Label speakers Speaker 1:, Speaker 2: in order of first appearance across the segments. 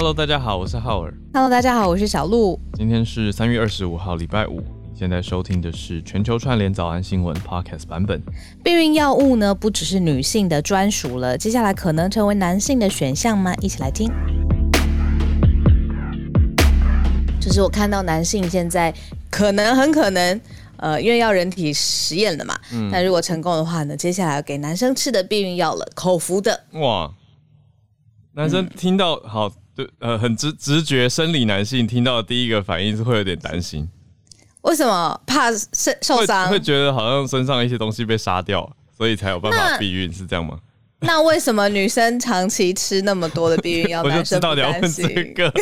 Speaker 1: Hello，大家好，我是浩尔。
Speaker 2: Hello，大家好，我是小鹿。
Speaker 1: 今天是三月二十五号，礼拜五。你现在收听的是全球串联早安新闻 Podcast 版本。
Speaker 2: 避孕药物呢，不只是女性的专属了，接下来可能成为男性的选项吗？一起来听。就是我看到男性现在可能很可能，呃，因为要人体实验了嘛，
Speaker 1: 嗯
Speaker 2: 那如果成功的话呢，接下来要给男生吃的避孕药了，口服的。
Speaker 1: 哇，男生听到、好，对，呃，很直直觉，生理男性听到的第一个反应是会有点担心，
Speaker 2: 为什么？怕受受
Speaker 1: 会
Speaker 2: 伤？
Speaker 1: 会？觉得好像身上一些东西被杀掉，所以才有办法避孕，是这样吗？
Speaker 2: 那为什么女生长期吃那么多的避孕药，
Speaker 1: 我就知
Speaker 2: 男生不
Speaker 1: 道你要问
Speaker 2: 担心？
Speaker 1: 这个，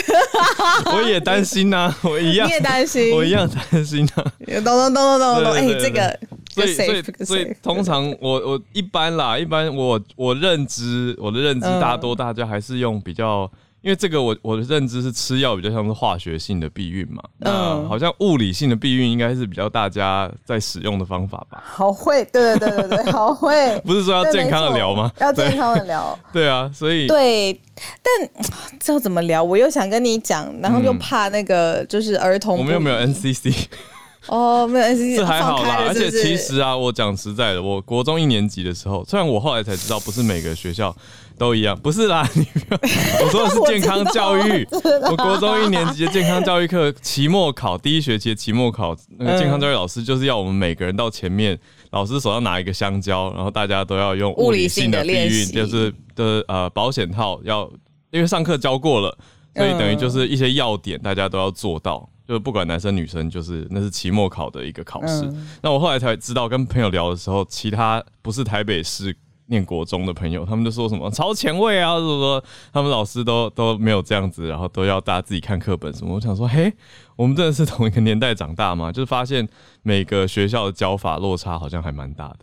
Speaker 1: 我也担心呐、我一样。
Speaker 2: 你，也担心？
Speaker 1: 我一样担心呐、
Speaker 2: 懂懂懂懂懂懂，哎，这个
Speaker 1: 所以，所以所以通常我我一般啦，一般我我认知我的认知，
Speaker 2: 嗯。
Speaker 1: 大多大家还是用比较，因为这个我我的认知是吃药比较像是化学性的避孕嘛，那
Speaker 2: 嗯
Speaker 1: 好像物理性的避孕应该是比较大家在使用的方法吧？
Speaker 2: 好会，对对对对对，好会。
Speaker 1: 不是说要健康的聊吗？
Speaker 2: 要健康的聊。
Speaker 1: 对啊，所以
Speaker 2: 对，但这要怎么聊？我又想跟你讲，然后又
Speaker 1: 嗯
Speaker 2: 怕那个就是儿童。
Speaker 1: 我们又没有 NCC？
Speaker 2: 哦，没有 NCC，
Speaker 1: 这还好啦，而且其实啊，我讲实在的，我国中一年级的时候，虽然我后来才知道，不是每个学校都一样，不是啦，你不要，我说的是 健康教育。我国中一年级的健康教育课，期末考第一学期的期末考，那个健康教育老师就是要我们每个人到前面，老师手上拿一个香蕉，然后大家都要用物理性的避孕，就是的呃保险套要，因为上课教过了，所以等于就是一些要点大家都要做到。就是不管男生女生，就是那是期末考的一个考试。
Speaker 2: 嗯
Speaker 1: 那我后来才知道，跟朋友聊的时候，其他不是台北市念国中的朋友，他们就说什么超前卫啊，就是说他们老师都都没有这样子，然后都要大家自己看课本什么。我想说，嘿，我们真的是同一个年代长大吗？就是发现每个学校的教法落差好像还蛮大的。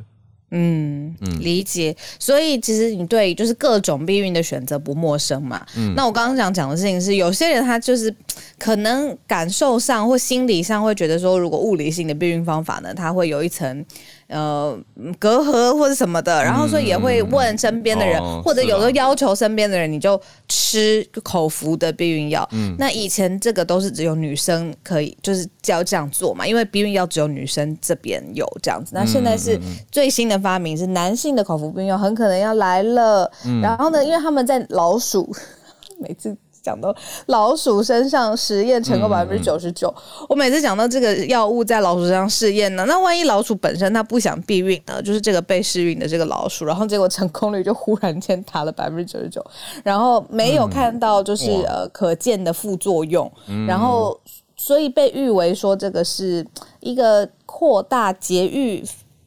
Speaker 2: 嗯，理解。所以其实你对就是各种避孕的选择不陌生嘛。
Speaker 1: 嗯
Speaker 2: 那我刚刚想讲的事情是，有些人他就是可能感受上或心理上会觉得说，如果物理性的避孕方法呢，它会有一层。呃，隔阂或者什么的，然后所以也会问身边的人，
Speaker 1: 哦
Speaker 2: 或者有时候要求身边的人，你就吃口服的避孕药。
Speaker 1: 嗯
Speaker 2: 那以前这个都是只有女生可以，就是要这样做嘛，因为避孕药只有女生这边有这样子。那现在
Speaker 1: 嗯
Speaker 2: 是最新的发明是男性的口服避孕药，很可能要来了。
Speaker 1: 嗯
Speaker 2: 然后呢，因为他们在老鼠，每次。讲到老鼠身上实验成功百分之九十九，我每次讲到这个药物在老鼠身上试验呢，那万一老鼠本身它不想避孕呢，就是这个被试孕的这个老鼠，然后结果成功率就忽然间达了百分之九十九，然后没有看到就是、
Speaker 1: 哇
Speaker 2: 呃可见的副作用，然后所以被誉为说这个是一个扩大节育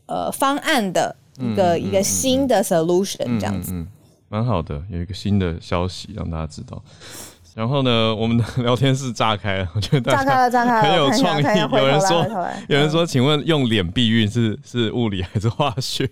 Speaker 2: 呃方案的一个、一个新的 solution 这样子。
Speaker 1: 嗯，蛮好的，有一个新的消息让大家知道。然后呢，我们的 聊天室炸开了，我觉得大家
Speaker 2: 炸开了，炸开了，
Speaker 1: 很有创意有人说有人说，请问用脸避孕是是物理还是化学？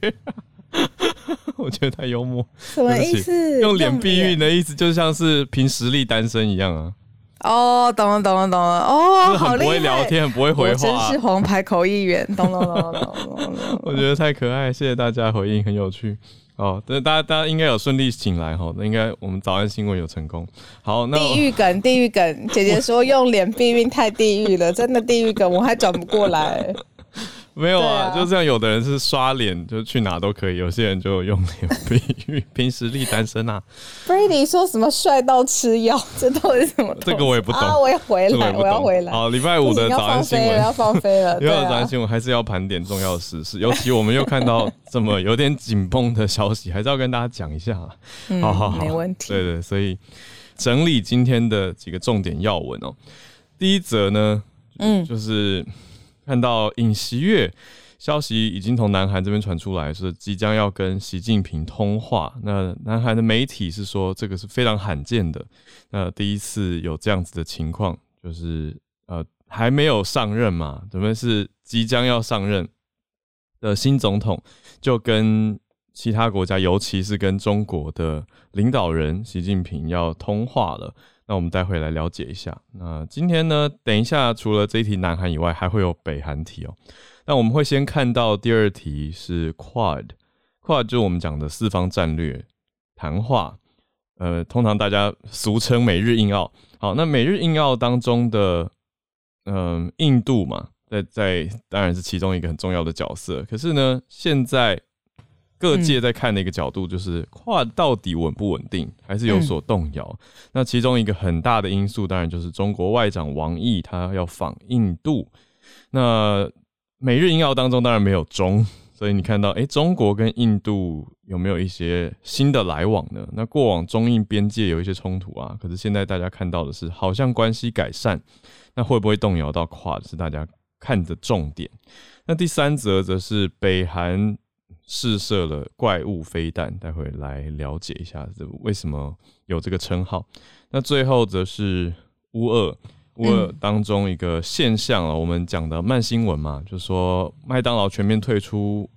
Speaker 1: 我觉得太幽默。
Speaker 2: 什么意思？
Speaker 1: 用脸避孕的意思就像是凭实力单身一样啊，
Speaker 2: 哦，懂了，懂了，懂了。
Speaker 1: 就
Speaker 2: 哦，
Speaker 1: 是很不会聊天，很不会回
Speaker 2: 我真是。黄牌口译员，懂懂懂懂懂懂懂。
Speaker 1: 我觉得太可爱，谢谢大家回应，很有趣。哦，对大家大家应该有顺利醒来哈，那应该我们早安新闻有成功。好，那
Speaker 2: 地狱梗，地狱梗。姐姐说用脸避孕太地狱了，真的地狱梗，我还转不过来。
Speaker 1: 没有啊，
Speaker 2: 啊
Speaker 1: 就这样，有的人是刷脸，就去哪都可以；有些人就用脸避孕，凭实力单身啊。
Speaker 2: Brady 说什么帅到吃药，这到底是什么？
Speaker 1: 这个我也不懂
Speaker 2: 啊！我要回来，我要回来。
Speaker 1: 好，礼拜五的早安新闻
Speaker 2: 要放飞了。
Speaker 1: 礼拜五早安，新闻还是要盘点重要的时事，尤其我们又看到这么有点紧绷的消息，还是要跟大家讲一下好好好，
Speaker 2: 没问题。
Speaker 1: 对对，所以整理今天的几个重点要闻哦。第一则呢，
Speaker 2: 嗯
Speaker 1: 就是看到尹锡悦消息已经从南韩这边传出来，是即将要跟习近平通话。那南韩的媒体是说，这个是非常罕见的，那第一次有这样子的情况，就是呃还没有上任嘛，准备是即将要上任的新总统，就跟其他国家，尤其是跟中国的领导人习近平要通话了。那我们待会来了解一下。那今天呢，等一下除了这一题南韩以外，还会有北韩题哦。那我们会先看到第二题是 Quad，Quad 就是我们讲的四方战略谈话。呃，通常大家俗称美日印澳。好，那美日印澳当中的，嗯，印度嘛，在在当然是其中一个很重要的角色。可是呢，现在各界在看的一个角度就是跨到底稳不稳定，还是有所动摇。那其中一个很大的因素，当然就是中国外长王毅他要访印度。那美日英澳当中当然没有中。所以你看到，哎，中国跟印度有没有一些新的来往呢？那过往中印边界有一些冲突啊，可是现在大家看到的是，好像关系改善，那会不会动摇到跨？是大家看的重点。那第三则则是北韩试射了怪物飞弹，待会来了解一下这为什么有这个称号。那最后则是乌二。乌二当中一个现象啊，我们讲的慢新闻嘛，就说麦当劳全面退出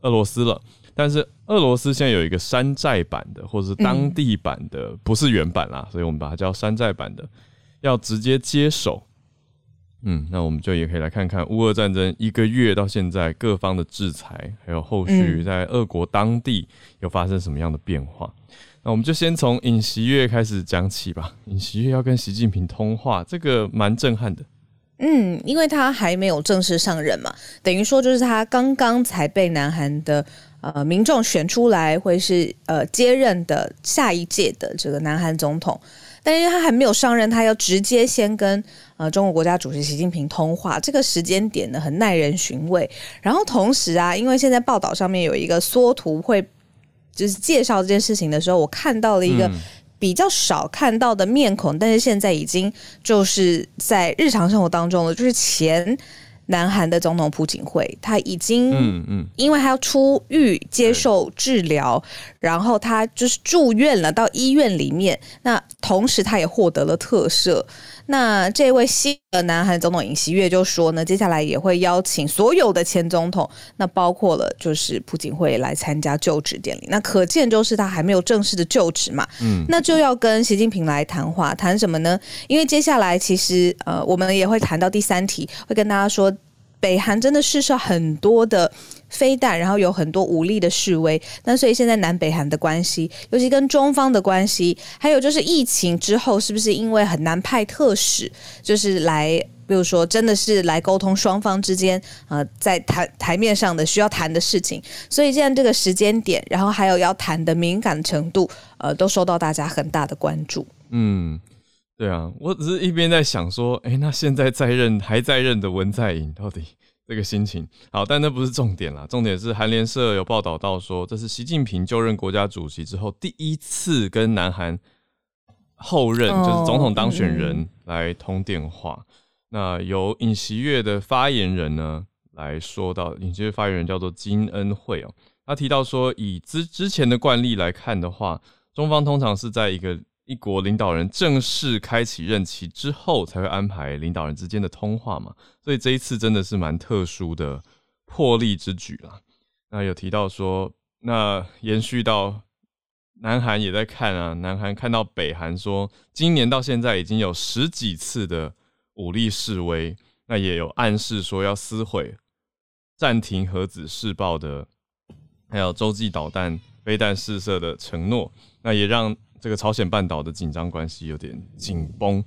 Speaker 1: 俄罗斯了。但是俄罗斯现在有一个山寨版的，或者是当地版的，不是原版啦，所以我们把它叫山寨版的，要直接接手。嗯，那我们就也可以来看看乌俄战争一个月到现在各方的制裁，还有后续在俄国当地有发生什么样的变化。那我们就先从尹锡月开始讲起吧。尹锡月要跟习近平通话，这个蛮震撼的。
Speaker 2: 嗯，因为他还没有正式上任嘛，等于说就是他刚刚才被南韩的呃民众选出来，会是呃接任的下一届的这个南韩总统。但因为他还没有上任，他要直接先跟呃中国国家主席习近平通话，这个时间点呢很耐人寻味。然后同时啊，因为现在报道上面有一个缩图会。就是介绍这件事情的时候，我看到了一个比较少看到的面孔，但是现在已经就是在日常生活当中了，就是前。南韩的总统朴槿惠，他已经，嗯嗯，因为他要出狱接受治疗，然后他就是住院了，到医院里面。那同时他也获得了特赦。那这位新的南韩总统尹锡悦就说呢，接下来也会邀请所有的前总统，那包括了就是朴槿惠来参加就职典礼。那可见就是他还没有正式的就职嘛，嗯，那就要跟习近平来谈话，谈什么呢？因为接下来其实呃，我们也会谈到第三题，会跟大家说。北韩真的试射很多的飞弹，然后有很多武力的示威。那所以现在南北韩的关系，尤其跟中方的关系，还有就是疫情之后，是不是因为很难派特使，就是来，比如说真的是来沟通双方之间呃在台台面上的需要谈的事情。所以现在这个时间点，然后还有要谈的敏感程度，呃，都受到大家很大的关注。嗯。
Speaker 1: 对啊，我只是一边在想说，哎，那现在在任还在任的文在寅到底这个心情好？但那不是重点啦，重点是韩联社有报道到说，这是习近平就任国家主席之后第一次跟南韩后任就是总统当选人来通电话。那由尹锡悦的发言人呢来说到，尹锡悦发言人叫做金恩惠哦，他提到说，以之之前的惯例来看的话，中方通常是在一个。一国领导人正式开启任期之后，才会安排领导人之间的通话嘛，所以这一次真的是蛮特殊的破例之举啦。那有提到说，那延续到南韩也在看啊，南韩看到北韩说，今年到现在已经有十几次的武力示威，那也有暗示说要撕毁、暂停核子试爆的，还有洲际导弹飞弹试射的承诺，那也让。这个朝鲜半岛的紧张关系有点紧绷，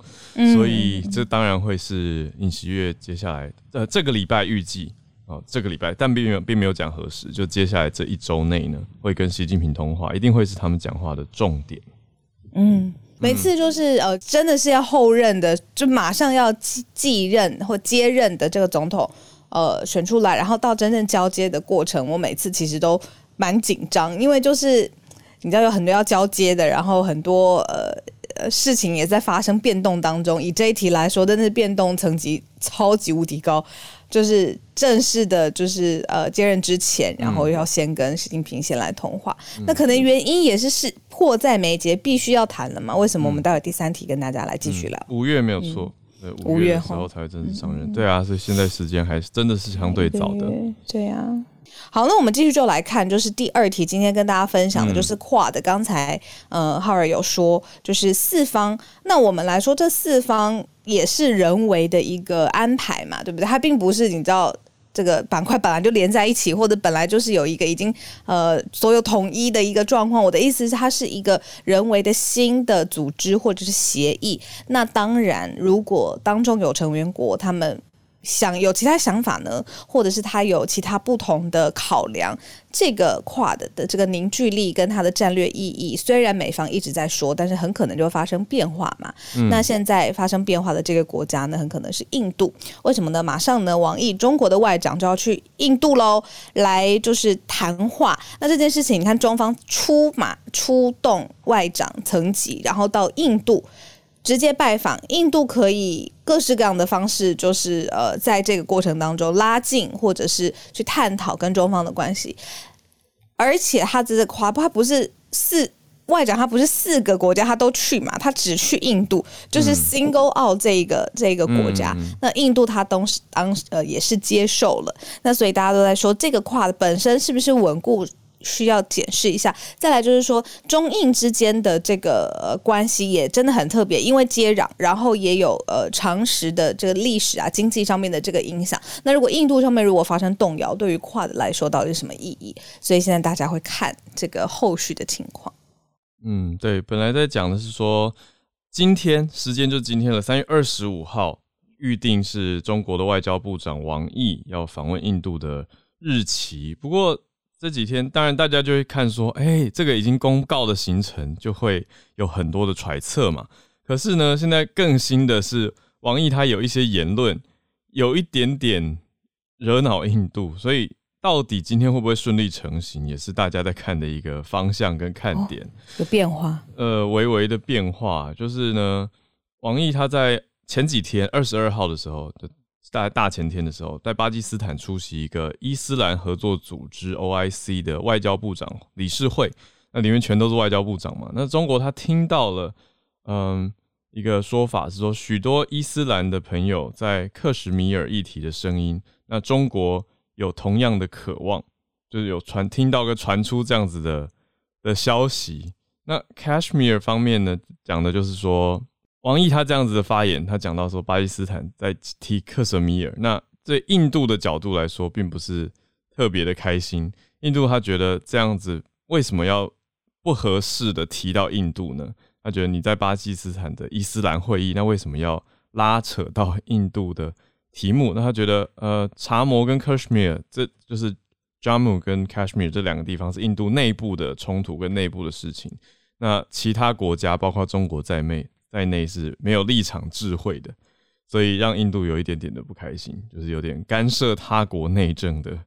Speaker 1: 所以这当然会是尹锡悦接下来呃这个礼拜预计哦这个礼拜，但并没有并没有讲何时，就接下来这一周内呢会跟习近平通话，一定会是他们讲话的重点。
Speaker 2: 嗯，每次就是呃真的是要后任的，就马上要继继任或接任的这个总统呃选出来，然后到真正交接的过程，我每次其实都蛮紧张，因为就是。你知道有很多要交接的，然后很多呃呃事情也在发生变动当中。以这一题来说，真的是变动层级超级无敌高。就是正式的，就是呃接任之前，然后要先跟习近平先来通话。那可能原因也是是迫在眉睫，必须要谈了嘛？为什么？我们待会第三题跟大家来继续聊。
Speaker 1: 五月没有错，五月时候才会正式上任。对啊，所以现在时间还是真的是相对早的。
Speaker 2: 对啊。好，那我们继续就来看，就是第二题，今天跟大家分享的就是跨的。刚才呃，浩尔有说，就是四方。那我们来说，这四方也是人为的一个安排嘛，对不对？它并不是你知道这个板块本来就连在一起，或者本来就是有一个已经呃所有统一的一个状况。我的意思是，它是一个人为的新的组织或者是协议。那当然，如果当中有成员国他们。想有其他想法呢，或者是他有其他不同的考量，这个跨的的这个凝聚力跟它的战略意义，虽然美方一直在说，但是很可能就会发生变化嘛。那现在发生变化的这个国家呢，很可能是印度。为什么呢？马上呢，王毅中国的外长就要去印度喽，来就是谈话。那这件事情，你看中方出马出动外长层级，然后到印度。直接拜访印度可以各式各样的方式，就是呃，在这个过程当中拉近或者是去探讨跟中方的关系，而且他这个跨他不是四外长，他不是四个国家他都去嘛，他只去印度，就是 single out 这一个这个国家，那印度他当时当呃也是接受了，那所以大家都在说这个跨本身是不是稳固？需要解释一下，再来就是说中印之间的这个关系也真的很特别，因为接壤，然后也有呃常识的这个历史啊、经济上面的这个影响。那如果印度上面如果发生动摇，对于跨的来说到底是什么意义？所以现在大家会看这个后续的情况。
Speaker 1: 嗯，对，本来在讲的是说今天时间就今天了，三月二十五号预定是中国的外交部长王毅要访问印度的日期，不过。这几天，当然大家就会看说，哎，这个已经公告的行程，就会有很多的揣测嘛。可是呢，现在更新的是，王毅他有一些言论，有一点点惹恼印度，所以到底今天会不会顺利成行，也是大家在看的一个方向跟看点。
Speaker 2: 有变化？
Speaker 1: 呃，微微的变化，就是呢，王毅他在前几天二十二号的时候。大大前天的时候，在巴基斯坦出席一个伊斯兰合作组织 （OIC） 的外交部长理事会，那里面全都是外交部长嘛。那中国他听到了，嗯，一个说法是说，许多伊斯兰的朋友在克什米尔议题的声音，那中国有同样的渴望，就是有传听到个传出这样子的的消息。那 Kashmir 方面呢，讲的就是说。王毅他这样子的发言，他讲到说巴基斯坦在提克什米尔，那对印度的角度来说，并不是特别的开心。印度他觉得这样子为什么要不合适的提到印度呢？他觉得你在巴基斯坦的伊斯兰会议，那为什么要拉扯到印度的题目？那他觉得，呃，查摩跟克什米尔这就是 Jammu 跟 Kashmir 这两个地方是印度内部的冲突跟内部的事情。那其他国家，包括中国在内。在内是没有立场智慧的，所以让印度有一点点的不开心，就是有点干涉他国内政的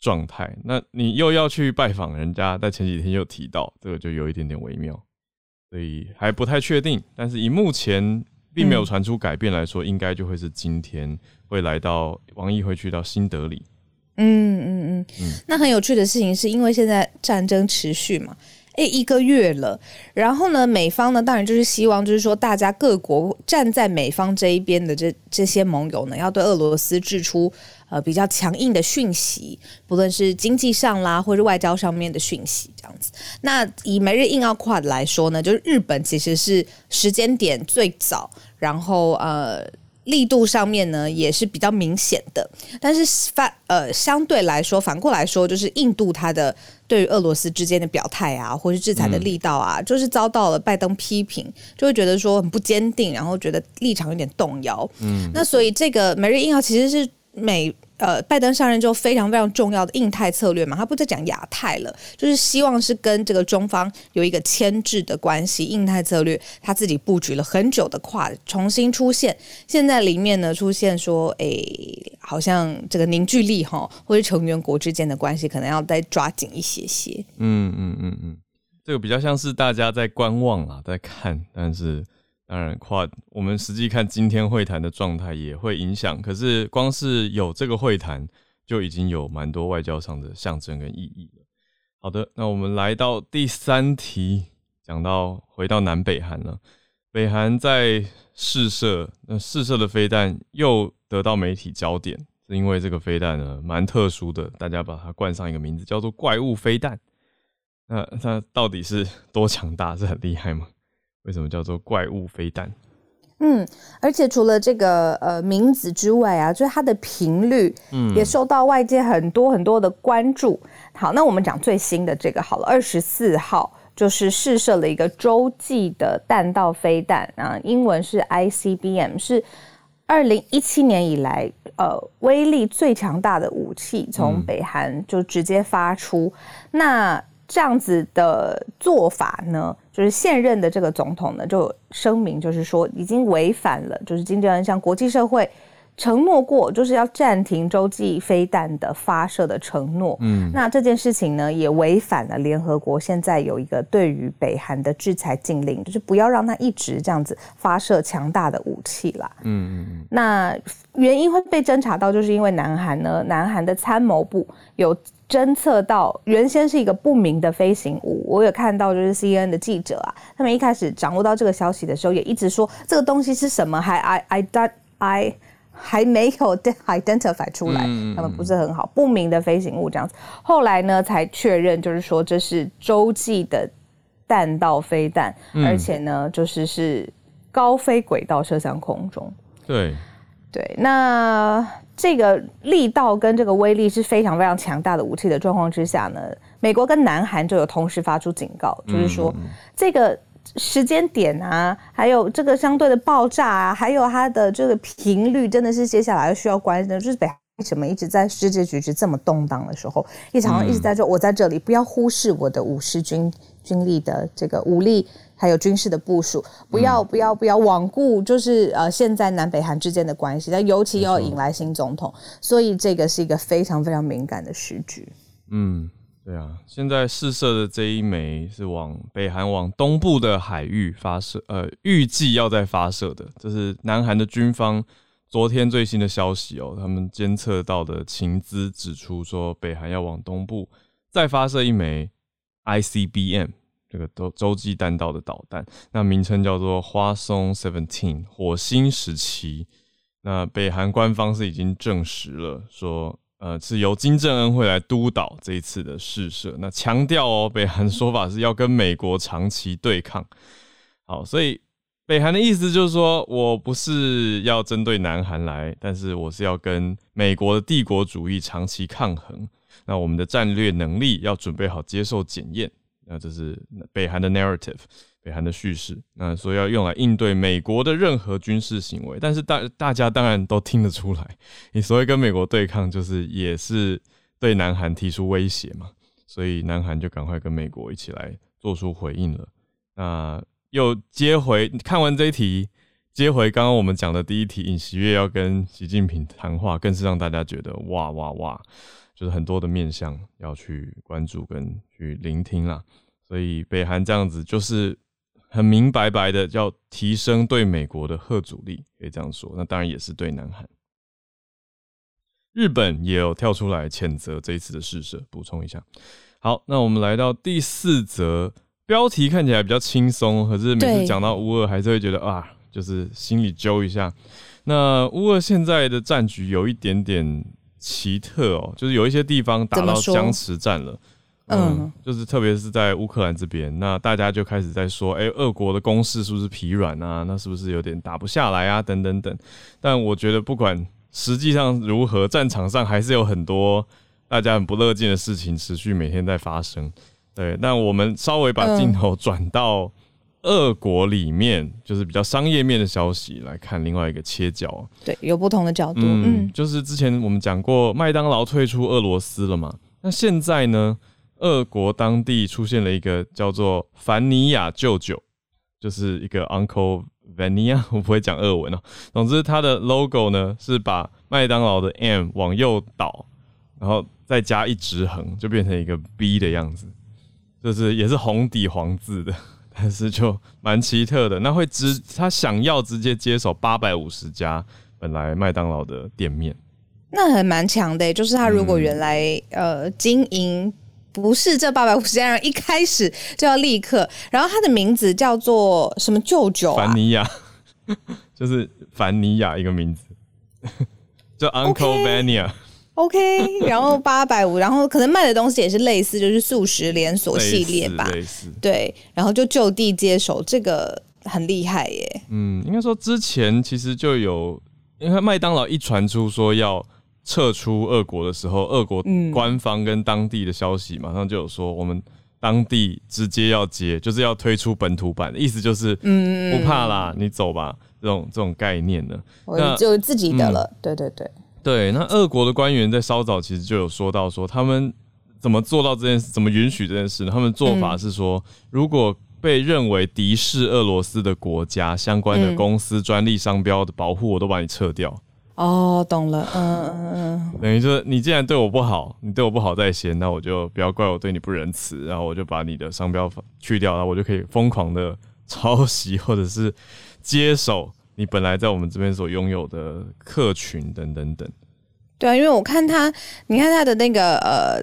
Speaker 1: 状态。那你又要去拜访人家，在前几天又提到这个，就有一点点微妙，所以还不太确定。但是以目前并没有传出改变来说，应该就会是今天会来到王毅会去到新德里。
Speaker 2: 嗯嗯嗯，那很有趣的事情是因为现在战争持续嘛。诶，一个月了，然后呢，美方呢，当然就是希望，就是说，大家各国站在美方这一边的这这些盟友呢，要对俄罗斯掷出呃比较强硬的讯息，不论是经济上啦，或是外交上面的讯息，这样子。那以每日印奥跨来说呢，就是日本其实是时间点最早，然后呃。力度上面呢也是比较明显的，但是反呃相对来说，反过来说，就是印度它的对于俄罗斯之间的表态啊，或是制裁的力道啊，就是遭到了拜登批评，就会觉得说很不坚定，然后觉得立场有点动摇。嗯，那所以这个每日印号其实是美。呃，拜登上任之后非常非常重要的印太策略嘛，他不再讲亚太了，就是希望是跟这个中方有一个牵制的关系。印太策略他自己布局了很久的跨重新出现，现在里面呢出现说，哎，好像这个凝聚力哈，或者成员国之间的关系可能要再抓紧一些些。
Speaker 1: 嗯嗯嗯嗯，这个比较像是大家在观望啊，在看，但是。当然，跨我们实际看今天会谈的状态也会影响。可是，光是有这个会谈，就已经有蛮多外交上的象征跟意义了。好的，那我们来到第三题，讲到回到南北韩了。北韩在试射，那试射的飞弹又得到媒体焦点，是因为这个飞弹呢蛮特殊的，大家把它冠上一个名字，叫做“怪物飞弹”。那它到底是多强大？是很厉害吗？为什么叫做怪物飞弹？
Speaker 2: 嗯，而且除了这个呃名字之外啊，就是它的频率，嗯，也受到外界很多很多的关注。好，那我们讲最新的这个好了，二十四号就是试射了一个洲际的弹道飞弹啊，英文是 ICBM，是二零一七年以来呃威力最强大的武器，从北韩就直接发出。那这样子的做法呢？就是现任的这个总统呢，就声明，就是说已经违反了，就是金正恩向国际社会承诺过，就是要暂停洲际飞弹的发射的承诺。嗯，那这件事情呢，也违反了联合国现在有一个对于北韩的制裁禁令，就是不要让它一直这样子发射强大的武器啦。嗯嗯嗯。那原因会被侦查到，就是因为南韩呢，南韩的参谋部有。侦测到原先是一个不明的飞行物，我有看到就是 C N 的记者啊，他们一开始掌握到这个消息的时候，也一直说这个东西是什么，还 I I I I 还没有 identify 出来，他们不是很好，不明的飞行物这样子。后来呢，才确认就是说这是洲际的弹道飞弹，而且呢，就是是高飞轨道射向空中。
Speaker 1: 对。
Speaker 2: 对，那这个力道跟这个威力是非常非常强大的武器的状况之下呢，美国跟南韩就有同时发出警告，就是说这个时间点啊，还有这个相对的爆炸啊，还有它的这个频率，真的是接下来需要关心的，就是北为什么一直在世界局势这么动荡的时候，一常一直在说我在这里，不要忽视我的武士军军力的这个武力。还有军事的部署，不要不要不要罔顾，就是呃，现在南北韩之间的关系，但尤其要引来新总统，所以这个是一个非常非常敏感的时局。
Speaker 1: 嗯，对啊，现在试射的这一枚是往北韩往东部的海域发射，呃，预计要在发射的，这是南韩的军方昨天最新的消息哦，他们监测到的情资指出说，北韩要往东部再发射一枚 ICBM。这个洲洲际弹道的导弹，那名称叫做花松 Seventeen 火星十七。那北韩官方是已经证实了，说呃是由金正恩会来督导这一次的试射。那强调哦，北韩说法是要跟美国长期对抗。好，所以北韩的意思就是说我不是要针对南韩来，但是我是要跟美国的帝国主义长期抗衡。那我们的战略能力要准备好接受检验。那这是北韩的 narrative，北韩的叙事。那所以要用来应对美国的任何军事行为，但是大大家当然都听得出来，你 所谓跟美国对抗，就是也是对南韩提出威胁嘛。所以南韩就赶快跟美国一起来做出回应了。那又接回看完这一题，接回刚刚我们讲的第一题，尹锡悦要跟习近平谈话，更是让大家觉得哇哇哇。就是很多的面向要去关注跟去聆听啦，所以北韩这样子就是很明白白的要提升对美国的核阻力，可以这样说。那当然也是对南韩。日本也有跳出来谴责这一次的试射。补充一下，好，那我们来到第四则，标题看起来比较轻松，可是每次讲到乌俄，还是会觉得啊，就是心里揪一下。那乌俄现在的战局有一点点。奇特哦，就是有一些地方打到僵持战了，嗯，就是特别是在乌克兰这边，那大家就开始在说，哎，俄国的攻势是不是疲软啊？那是不是有点打不下来啊？等等等。但我觉得不管实际上如何，战场上还是有很多大家很不乐见的事情持续每天在发生。对，那我们稍微把镜头转到。俄国里面就是比较商业面的消息来看，另外一个切角，
Speaker 2: 对，有不同的角度。嗯，
Speaker 1: 就是之前我们讲过，麦当劳退出俄罗斯了嘛？那现在呢，俄国当地出现了一个叫做凡尼亚舅舅，就是一个 Uncle Vania，我不会讲俄文哦。总之，它的 logo 呢是把麦当劳的 M 往右倒，然后再加一直横，就变成一个 B 的样子，就是也是红底黄字的。但是就蛮奇特的，那会直他想要直接接手八百五十家本来麦当劳的店面，
Speaker 2: 那还蛮强的。就是他如果原来呃经营不是这八百五十家人，一开始就要立刻，然后他的名字叫做什么舅舅？
Speaker 1: 凡尼亚，就是凡尼亚一个名字，叫 Uncle Vania。
Speaker 2: OK，然后八百五，然后可能卖的东西也是类似，就是素食连锁系列吧。对，然后就就地接手，这个很厉害耶。
Speaker 1: 嗯，应该说之前其实就有，因为麦当劳一传出说要撤出俄国的时候，俄国官方跟当地的消息马上就有说，我们当地直接要接，就是要推出本土版的意思，就是嗯不怕啦，你走吧，这种这种概念呢，
Speaker 2: 那就自己的了，对对对
Speaker 1: 对。那俄国的官员在稍早其实就有说到说，他们怎么做到这件事，怎么允许这件事呢？他们做法是说，如果被认为敌视俄罗斯的国家相关的公司专利商标的保护，我都把你撤掉。
Speaker 2: 哦，懂了，嗯嗯嗯，
Speaker 1: 等于说你既然对我不好，你对我不好在先，那我就不要怪我对你不仁慈，然后我就把你的商标去掉，然后我就可以疯狂的抄袭或者是接手你本来在我们这边所拥有的客群等等等。
Speaker 2: 对啊，因为我看他，你看他的那个呃。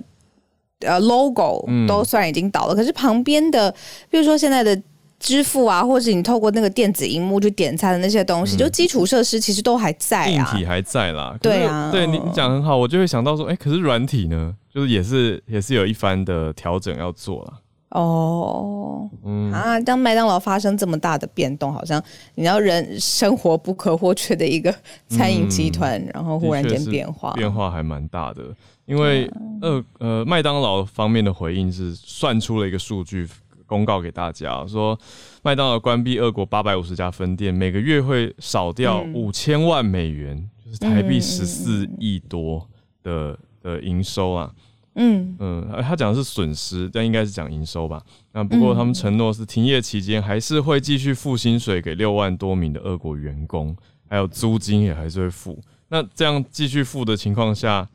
Speaker 2: 呃，logo 都虽然已经倒了，可是旁边的，比如说现在的支付啊，或者你透过那个电子荧幕去点餐的那些东西，就基础设施其实都还在
Speaker 1: 啊，硬体还在啦。
Speaker 2: 对啊，
Speaker 1: 对你你讲很好，我就会想到说，哎，可是软体呢，就是也是也是有一番的调整要做了。
Speaker 2: 哦，嗯啊，当麦当劳发生这么大的变动，好像你要人生活不可或缺的一个餐饮集团，然后忽然间变化，
Speaker 1: 变化还蛮大的。因为呃呃，麦当劳方面的回应是算出了一个数据公告给大家，说麦当劳关闭俄国八百五十家分店，每个月会少掉五千万美元，就是台币十四亿多的的营收啊。嗯嗯，他讲的是损失，但应该是讲营收吧。那不过他们承诺是停业期间还是会继续付薪水给六万多名的俄国员工，还有租金也还是会付。那这样继续付的情况下。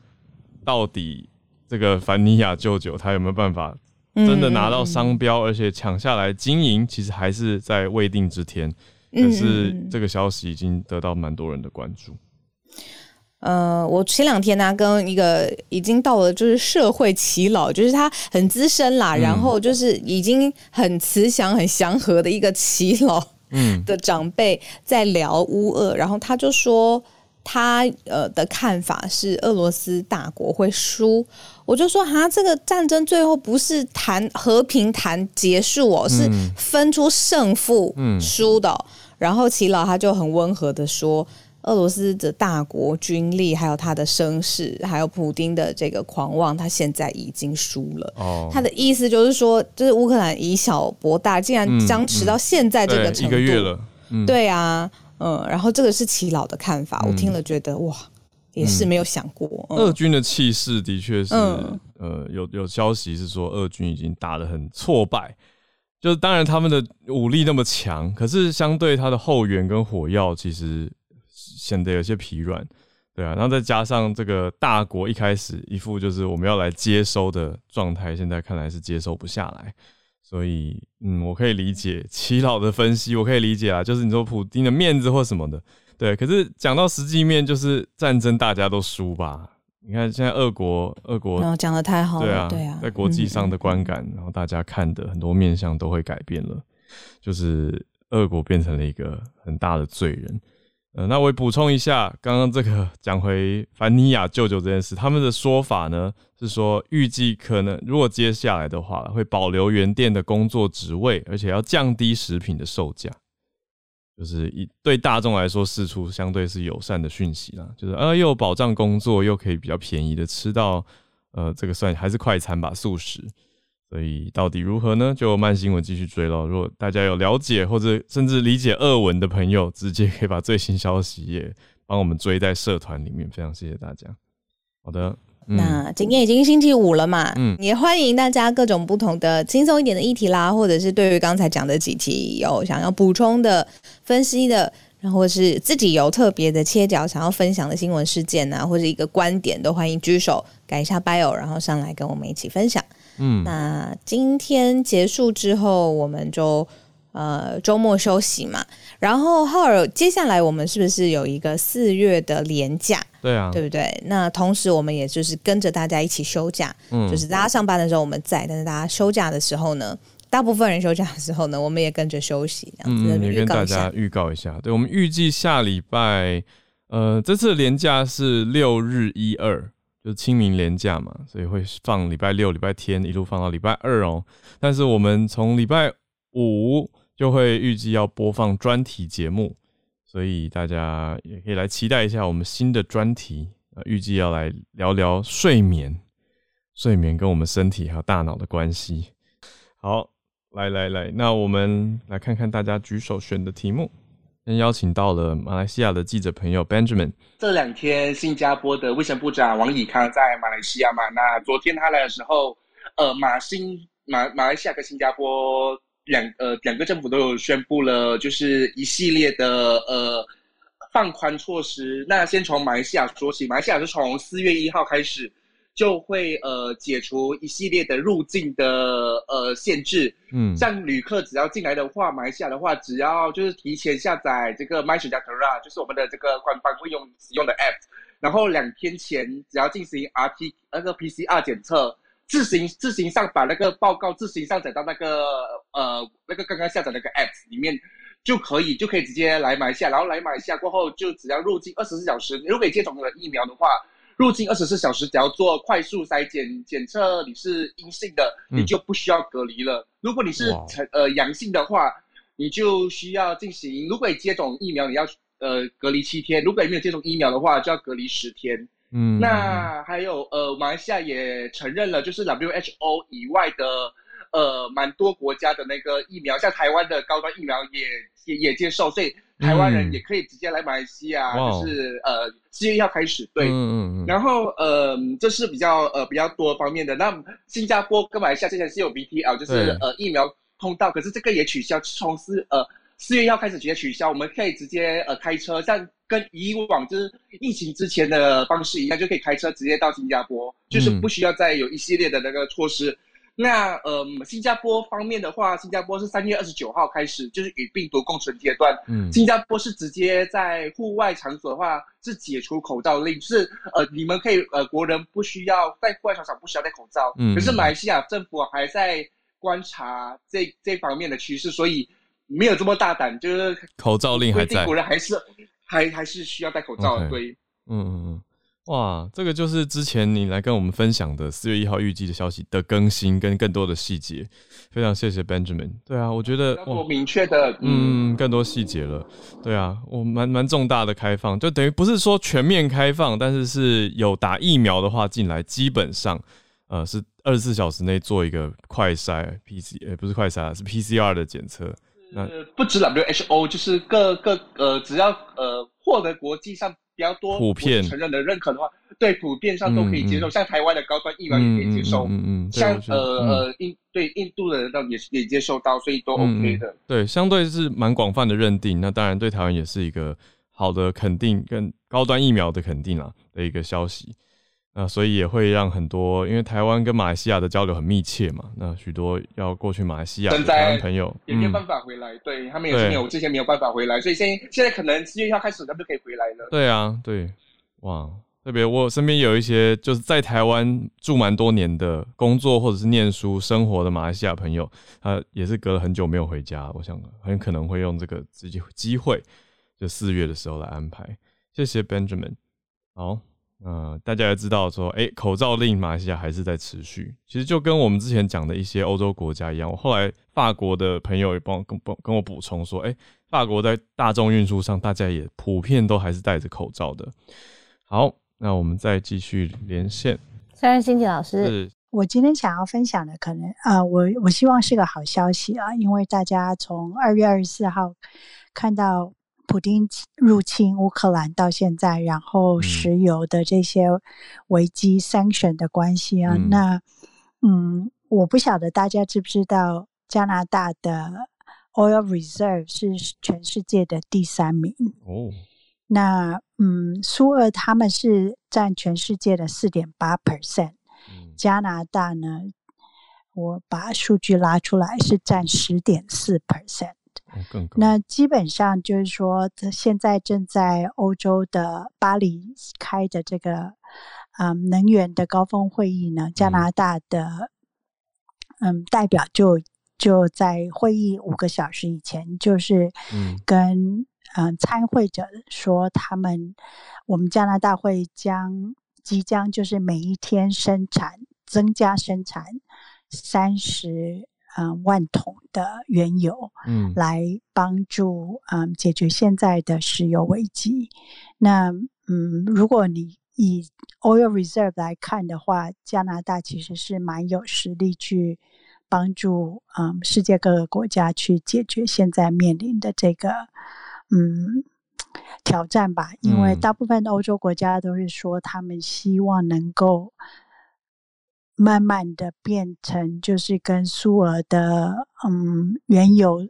Speaker 1: 到底这个凡尼亚舅舅他有没有办法真的拿到商标，而且抢下来经营？其实还是在未定之天。可是这个消息已经得到蛮多人的关注。
Speaker 2: 呃，我前两天呢，跟一个已经到了就是社会耆老，就是他很资深啦，然后就是已经很慈祥、很祥和的一个耆老，嗯，的长辈在聊乌二，然后他就说。他呃的看法是俄罗斯大国会输，我就说哈，这个战争最后不是谈和平谈结束哦，是分出胜负输的。然后齐老他就很温和的说，俄罗斯的大国军力，还有他的声势，还有普丁的这个狂妄，他现在已经输了。哦，他的意思就是说，就是乌克兰以小博大，竟然僵持到现在这个程度，
Speaker 1: 一个月了。
Speaker 2: 对啊。嗯，然后这个是齐老的看法，我听了觉得哇，也是没有想过。
Speaker 1: 二军的气势的确是，呃，有有消息是说，二军已经打得很挫败，就是当然他们的武力那么强，可是相对他的后援跟火药，其实显得有些疲软，对啊，然后再加上这个大国一开始一副就是我们要来接收的状态，现在看来是接收不下来。所以，嗯，我可以理解齐老的分析，我可以理解啊，就是你说普丁的面子或什么的，对。可是讲到实际面，就是战争大家都输吧？你看现在俄国，俄国
Speaker 2: 讲的太好了，对
Speaker 1: 啊，在国际上的观感，然后大家看的很多面相都会改变了，就是俄国变成了一个很大的罪人。呃，那我也补充一下，刚刚这个 讲回凡尼亚舅舅这件事，他们的说法呢是说，预计可能如果接下来的话，会保留原店的工作职位，而且要降低食品的售价，就是以对大众来说，释出相对是友善的讯息啦，就是呃又保障工作，又可以比较便宜的吃到，呃这个算还是快餐吧，素食。所以到底如何呢？就慢新闻继续追喽。如果大家有了解或者甚至理解俄文的朋友，直接可以把最新消息也帮我们追在社团里面。非常谢谢大家。好的，
Speaker 2: 那今天已经星期五了嘛，嗯，也欢迎大家各种不同的轻松一点的议题啦，或者是对于刚才讲的几题有想要补充的、分析的，然后是自己有特别的切角想要分享的新闻事件啊，或者一个观点，都欢迎举手改一下 bio，然后上来跟我们一起分享。嗯，那今天结束之后，我们就呃周末休息嘛。然后浩尔，接下来我们是不是有一个四月的连假？
Speaker 1: 对啊，
Speaker 2: 对不对？那同时我们也就是跟着大家一起休假，嗯，就是大家上班的时候我们在，但是大家休假的时候呢，大部分人休假的时候呢，我们也跟着休息，这样子
Speaker 1: 也跟大家预告一下。对，我们预计下礼拜，呃，这次连假是六日一二。就是清明连假嘛，所以会放礼拜六、礼拜天，一路放到礼拜二哦。但是我们从礼拜五就会预计要播放专题节目，所以大家也可以来期待一下我们新的专题。呃，预计要来聊聊睡眠，睡眠跟我们身体还有大脑的关系。好，来来来，那我们来看看大家举手选的题目。先邀请到了马来西亚的记者朋友 Benjamin。
Speaker 3: 这两天，新加坡的卫生部长王以康在马来西亚嘛？那昨天他来的时候，呃，马新马马来西亚跟新加坡两呃两个政府都有宣布了，就是一系列的呃。放宽措施，那先从马来西亚说起。马来西亚是从四月一号开始，就会呃解除一系列的入境的呃限制。嗯，像旅客只要进来的话，马来西亚的话，只要就是提前下载这个 MySejahtera，就是我们的这个官方会用使用的 App，然后两天前只要进行 RT 那个 PCR 检测，自行自行上把那个报告自行上载到那个呃那个刚刚下载那个 App 里面。就可以就可以直接来马来西亚，然后来马来西亚过后，就只要入境二十四小时。如果接种了疫苗的话，入境二十四小时只要做快速筛检检测你是阴性的，你就不需要隔离了。如果你是呈呃阳性的话，你就需要进行。如果你接种疫苗，你要呃隔离七天；如果你没有接种疫苗的话，就要隔离十天。嗯，那还有呃，马来西亚也承认了，就是 WHO 以外的呃蛮多国家的那个疫苗，像台湾的高端疫苗也。也也接受，所以台湾人也可以直接来马来西亚，就是呃四月一号开始，对，嗯嗯然后呃这是比较呃比较多方面的。那新加坡跟马来西亚之前是有 BTL，就是呃疫苗通道，可是这个也取消，从四呃四月一号开始直接取消，我们可以直接呃开车，像跟以往就是疫情之前的方式一样，就可以开车直接到新加坡，就是不需要再有一系列的那个措施。那呃，新加坡方面的话，新加坡是三月二十九号开始，就是与病毒共存阶段。嗯，新加坡是直接在户外场所的话是解除口罩令，是呃，你们可以呃，国人不需要在户外场所不需要戴口罩。嗯，可是马来西亚政府还在观察这这方面的趋势，所以没有这么大胆，就是
Speaker 1: 口罩令还在，
Speaker 3: 国人还是还还是需要戴口罩。对，嗯
Speaker 1: 嗯嗯。哇，这个就是之前你来跟我们分享的四月一号预计的消息的更新跟更多的细节，非常谢谢 Benjamin。对啊，我觉得
Speaker 3: 我明确的，
Speaker 1: 嗯，更多细节了。对啊，我蛮蛮重大的开放，就等于不是说全面开放，但是是有打疫苗的话进来，基本上呃是二十四小时内做一个快筛 PC，呃不是快筛，是 PCR 的检测。
Speaker 3: 那不止 WHO，就是各各呃只要呃获得国际上。比较多
Speaker 1: 普遍
Speaker 3: 承认的认可的话，对普遍上都可以接受。像台湾的高端疫苗也可以接受，嗯嗯，像呃呃印对印度的人倒也也接受到，所以都 OK 的。
Speaker 1: 对，相对是蛮广泛的认定。那当然对台湾也是一个好的肯定，跟高端疫苗的肯定啦的一个消息。那所以也会让很多，因为台湾跟马来西亚的交流很密切嘛，那许多要过去马来西亚的台湾朋友
Speaker 3: 也没有办法回来，对他们也是没有之前没有办法回来，所以现现在可能七月一号开始他们就可以回来了。
Speaker 1: 对啊，对，哇，特别我身边有一些就是在台湾住蛮多年的工作或者是念书生活的马来西亚朋友，他也是隔了很久没有回家，我想很可能会用这个直接机会，就四月的时候来安排。谢谢 Benjamin，好。呃，大家也知道说，哎，口罩令马来西亚还是在持续。其实就跟我们之前讲的一些欧洲国家一样。我后来法国的朋友也帮我跟帮跟我补充说，哎，法国在大众运输上，大家也普遍都还是戴着口罩的。好，那我们再继续连线。
Speaker 2: 三人心体老师，
Speaker 4: 我今天想要分享的，可能啊，我我希望是个好消息啊，因为大家从二月二十四号看到。普京入侵乌克兰到现在，然后石油的这些危机 sanction 的关系啊，那嗯，我不晓得大家知不知道，加拿大的 oil reserve 是全世界的第三名哦。那嗯，苏俄他们是占全世界的四点八 percent，加拿大呢，我把数据拉出来是占十点四 percent。那基本上就是说，现在正在欧洲的巴黎开的这个嗯能源的高峰会议呢，加拿大的嗯代表就就在会议五个小时以前，就是跟嗯参会者说，他们我们加拿大会将即将就是每一天生产增加生产三十。嗯万桶的原油，
Speaker 1: 嗯
Speaker 4: 来帮助嗯解决现在的石油危机。那嗯，如果你以 oil reserve 来看的话，加拿大其实是蛮有实力去帮助嗯世界各个国家去解决现在面临的这个嗯挑战吧。因为
Speaker 1: 嗯
Speaker 4: 大部分的欧洲国家都是说，他们希望能够慢慢的变成就是跟苏俄的嗯原油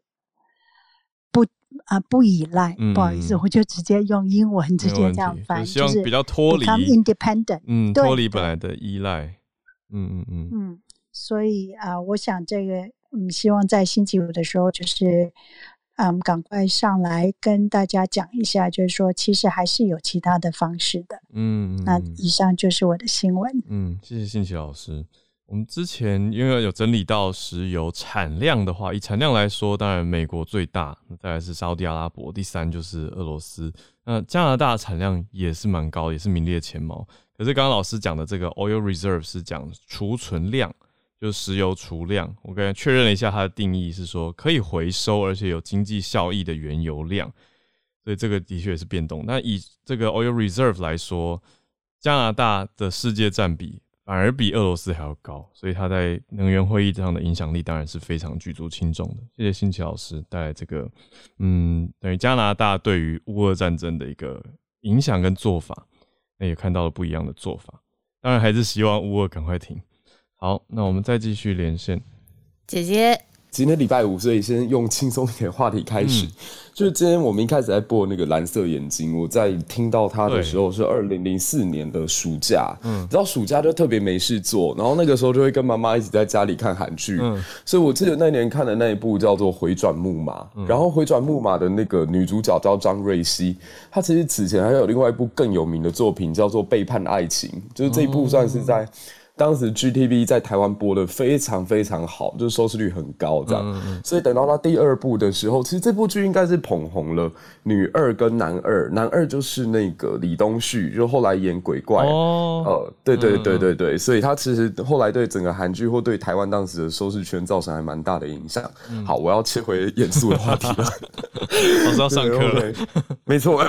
Speaker 4: 不啊、不依赖。不好意思，
Speaker 1: 嗯
Speaker 4: 我就直接用英文直接这样翻，
Speaker 1: 就希望
Speaker 4: 是
Speaker 1: 比较脱离
Speaker 4: independent。
Speaker 1: 嗯，脱离本来的依赖。嗯嗯嗯
Speaker 4: 嗯，所以啊、我想这个，嗯，希望在星期五的时候，就是，嗯，赶快上来跟大家讲一下，就是说，其实还是有其他的方式的。
Speaker 1: 嗯嗯，
Speaker 4: 那
Speaker 1: 嗯
Speaker 4: 以上就是我的新闻。
Speaker 1: 嗯，谢谢信奇老师。我们之前因为有整理到石油产量的话，以产量来说，当然美国最大，那再来是沙烏地阿拉伯，第三就是俄罗斯。那加拿大产量也是蛮高，也是名列前茅。可是刚刚老师讲的这个 oil reserve 是讲储存量，就石油储量。我刚才确认了一下它的定义是说可以回收而且有经济效益的原油量，所以这个的确也是变动。那以这个 oil reserve 来说，加拿大的世界占比反而比俄罗斯还要高，所以它在能源会议上的影响力当然是非常举足轻重的。谢谢新奇老师带来这个，嗯，等于加拿大对于乌俄战争的一个影响跟做法，那也看到了不一样的做法。当然还是希望乌俄赶快停。好，那我们再继续连线。
Speaker 2: 姐姐，
Speaker 5: 今天礼拜五，所以先用轻松一点的话题开始。就是今天我们一开始在播那个蓝色眼睛，我在听到它的时候是二零零四年的暑假，嗯，然后暑假就特别没事做，然后那个时候就会跟妈妈一起在家里看韩剧，
Speaker 1: 嗯。
Speaker 5: 所以我记得那年看的那一部叫做《回转木马》，然后《回转木马》的那个女主角叫张瑞熙，她其实此前还有另外一部更有名的作品叫做《背叛爱情》，就是这一部算是在。当时 GTV 在台湾播的非常非常好，就是收视率很高这样，所以等到他第二部的时候，其实这部剧应该是捧红了女二跟男二，男二就是那个李东旭，就后来演鬼怪，
Speaker 1: 哦，
Speaker 5: 呃，对对对对对，所以他其实后来对整个韩剧或对台湾当时的收视圈造成还蛮大的影响。好，我要切回严肃的话题了。
Speaker 1: 老师要上课了。
Speaker 5: 对，没错。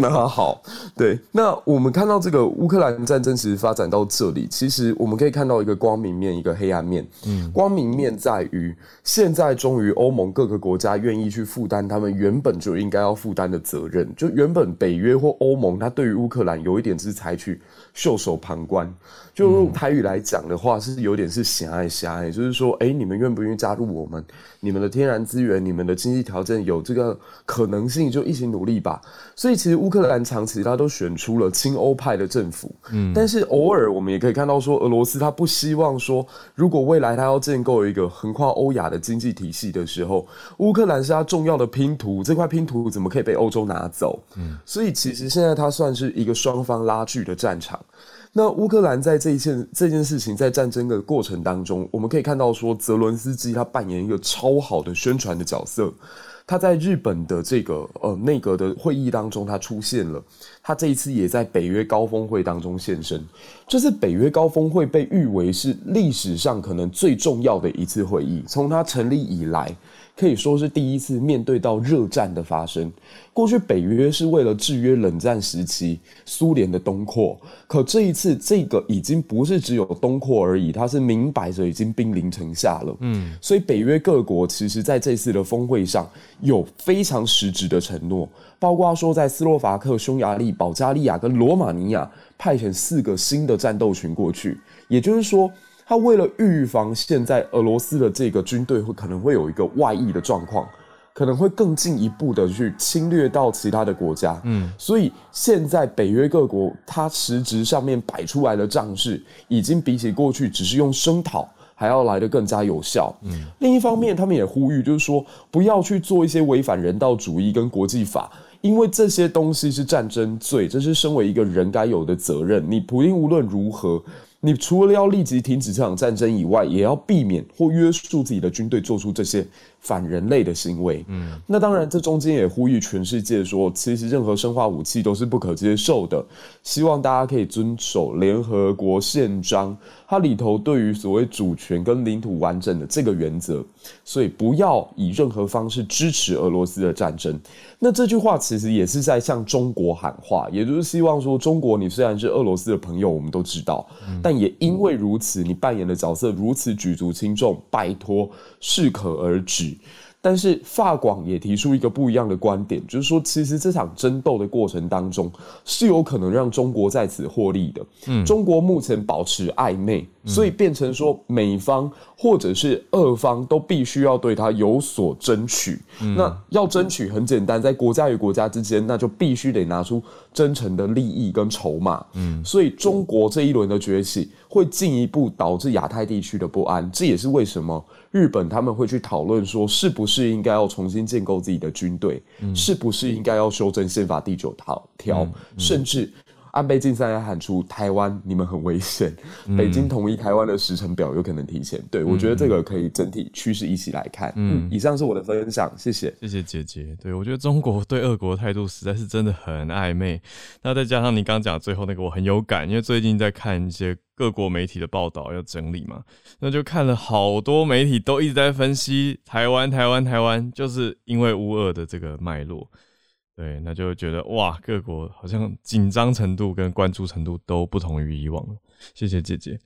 Speaker 5: 那 好，对，那我们看到这个乌克兰战争其实发展到这里，其实我们可以看到一个光明面，一个黑暗面。嗯，光明面在于现在终于欧盟各个国家愿意去负担他们原本就应该要负担的责任。就原本北约或欧盟，它对于乌克兰有一点是采取袖手旁观。就用台语来讲的话，是有点是狭隘狭隘，就是说，哎、你们愿不愿意加入我们？你们的天然资源、你们的经济条件有这个可能性，就一起努力吧。所以其实乌克兰长期他都选出了亲欧派的政府，嗯，但是偶尔我们也可以看到说，俄罗斯他不希望说，如果未来他要建构一个横跨欧亚的经济体系的时候，乌克兰是他重要的拼图，这块拼图怎么可以被欧洲拿走？嗯，所以其实现在它算是一个双方拉锯的战场。那乌克兰在这一件这件事情在战争的过程当中，我们可以看到说，泽伦斯基他扮演一个超好的宣传的角色。他在日本的这个呃内阁的会议当中，他出现了。他这一次也在北约高峰会当中现身。这次北约高峰会被誉为是历史上可能最重要的一次会议，从它成立以来，可以说是第一次面对到热战的发生。过去北约是为了制约冷战时期苏联的东扩，可这一次这个已经不是只有东扩而已，它是明摆着已经兵临城下了。嗯，所以北约各国其实在这次的峰会上有非常实质的承诺，包括说在斯洛伐克、匈牙利、保加利亚跟罗马尼亚派遣四个新的战斗群过去，也就是说。他为了预防现在俄罗斯的这个军队会可能会有一个外溢的状况，可能会更进一步的去侵略到其他的国家。嗯，所以现在北约各国它实质上面摆出来的仗势，已经比起过去只是用声讨。还要来得更加有效。嗯，另一方面，他们也呼吁，就是说不要去做一些违反人道主义跟国际法，因为这些东西是战争罪，这是身为一个人该有的责任。你普京无论如何，你除了要立即停止这场战争以外，也要避免或约束自己的军队做出这些反人类的行为。嗯，那当然，这中间也呼吁全世界说，其实任何生化武器都是不可接受的。希望大家可以遵守联合国宪章，它里头对于所谓主权跟领土完整的这个原则，所以不要以任何方式支持俄罗斯的战争。那这句话其实也是在向中国喊话，也就是希望说，中国你虽然是俄罗斯的朋友，我们都知道，但也因为如此，你扮演的角色如此举足轻重，拜托适可而止。但是法广也提出一个不一样的观点，就是说，其实这场争斗的过程当中是有可能让中国在此获利的。嗯，中国目前保持暧昧，所以变成说美方或者是俄方都必须要对他有所争取。那要争取很简单，在国家与国家之间，那就必须得拿出真诚的利益跟筹码。嗯，所以中国这一轮的崛起会进一步导致亚太地区的不安，这也是为什么。日本他们会去讨论说，是不是应该要重新建构自己的军队，是不是应该要修正宪法第九条条，甚至安倍晋三也喊出台湾你们很危险，北京统一台湾的时程表有可能提前。对我觉得这个可以整体趋势一起来看。嗯，以上是我的分享，谢谢，
Speaker 1: 谢谢姐姐。对我觉得中国对俄国态度实在是真的很暧昧，那再加上你刚刚讲最后那个，我很有感，因为最近在看一些。各国媒体的报道要整理嘛，那就看了好多媒体都一直在分析台湾，台湾，台湾，就是因为乌俄的这个脉络，对，那就觉得哇，各国好像紧张程度跟关注程度都不同于以往了。谢谢姐姐。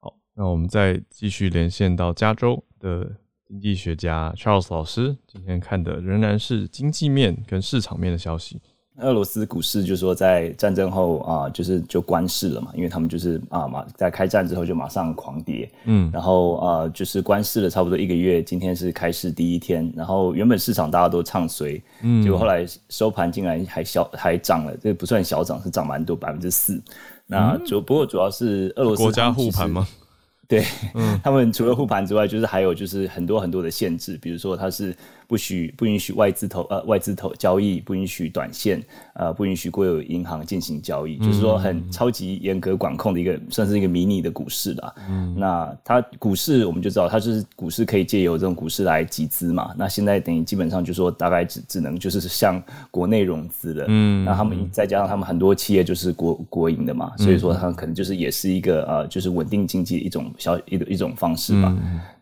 Speaker 1: 好，那我们再继续连线到加州的经济学家 Charles 老师，今天看的仍然是经济面跟市场面的消息。
Speaker 6: 俄罗斯股市就说在战争后啊，就是就关市了嘛，因为他们就是啊马在开战之后就马上狂跌，嗯，然后啊就是关市了差不多一个月，今天是开市第一天，然后原本市场大家都唱衰，嗯，结果后来收盘竟然还小还涨了，这不算小涨，是涨蛮多百分之四，那主不过主要是俄罗斯
Speaker 1: 国家护盘吗？
Speaker 6: 对，他们除了护盘之外，就是还有就是很多很多的限制，比如说它是。不许不允许外资投呃外资投交易，不允许短线，呃不允许国有银行进行交易，就是说很超级严格管控的一个，算是一个迷你的股市啦。嗯，那它股市我们就知道，它就是股市可以借由这种股市来集资嘛。那现在等于基本上就说大概只只能就是向国内融资的。嗯，那他们再加上他们很多企业就是国国营的嘛，所以说它可能就是也是一个呃就是稳定经济的一种小一个一种方式吧。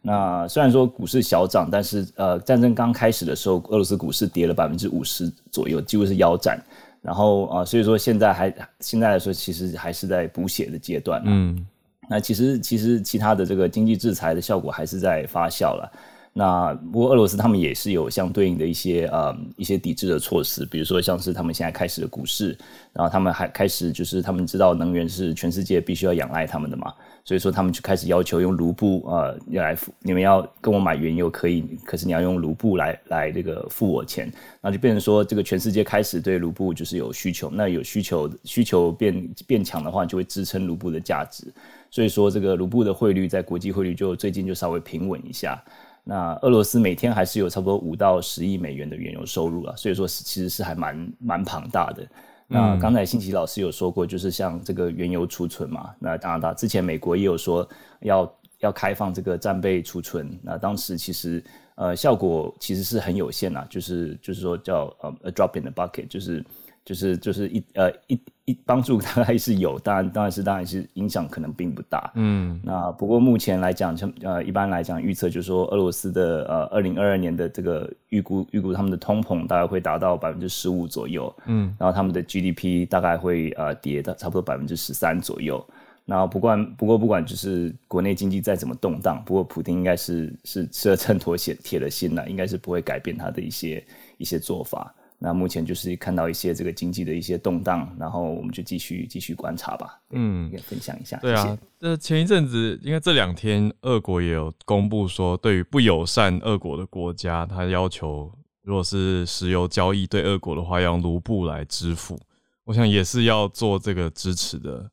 Speaker 6: 那虽然说股市小涨，但是呃，战争刚开始的时候，俄罗斯股市跌了百分之五十左右，几乎是腰斩。然后啊，所以说现在还现在来说，其实还是在补血的阶段。嗯，那其实其实其他的这个经济制裁的效果还是在发酵了。那不过俄罗斯他们也是有相对应的一些呃一些抵制的措施，比如说像是他们现在开始的股市，然后他们还开始就是他们知道能源是全世界必须要仰赖他们的嘛。所以说，他们就开始要求用卢布，呃，要来付你们要跟我买原油可以，可是你要用卢布来来这个付我钱，那就变成说，这个全世界开始对卢布就是有需求，那有需求需求变变强的话，就会支撑卢布的价值。所以说，这个卢布的汇率在国际汇率就最近就稍微平稳一下。那俄罗斯每天还是有差不多五到十亿美元的原油收入了，所以说其实是还蛮蛮庞大的。那刚才新奇老师有说过，就是像这个原油储存嘛，那加拿大之前美国也有说要要开放这个战备储存，那当时其实呃效果其实是很有限呐，就是就是说叫呃 a drop in the bucket，就是。就是就是一呃一一帮助大概是有，当然当然是当然是影响可能并不大。嗯，那不过目前来讲，呃一般来讲预测就是说，俄罗斯的呃二零二二年的这个预估预估他们的通膨大概会达到百分之十五左右。嗯，然后他们的 GDP 大概会呃跌到差不多百分之十三左右。然后不管不过不管就是国内经济再怎么动荡，不过普京应该是是吃了秤砣铁铁了心了，应该是不会改变他的一些一些做法。那目前就是看到一些这个经济的一些动荡，然后我们就继续继续观察吧。嗯，也分享一下。
Speaker 1: 对啊，那前一阵子，应该这两天，俄国也有公布说，对于不友善俄国的国家，他要求，如果是石油交易对俄国的话，要用卢布来支付。我想也是要做这个支持的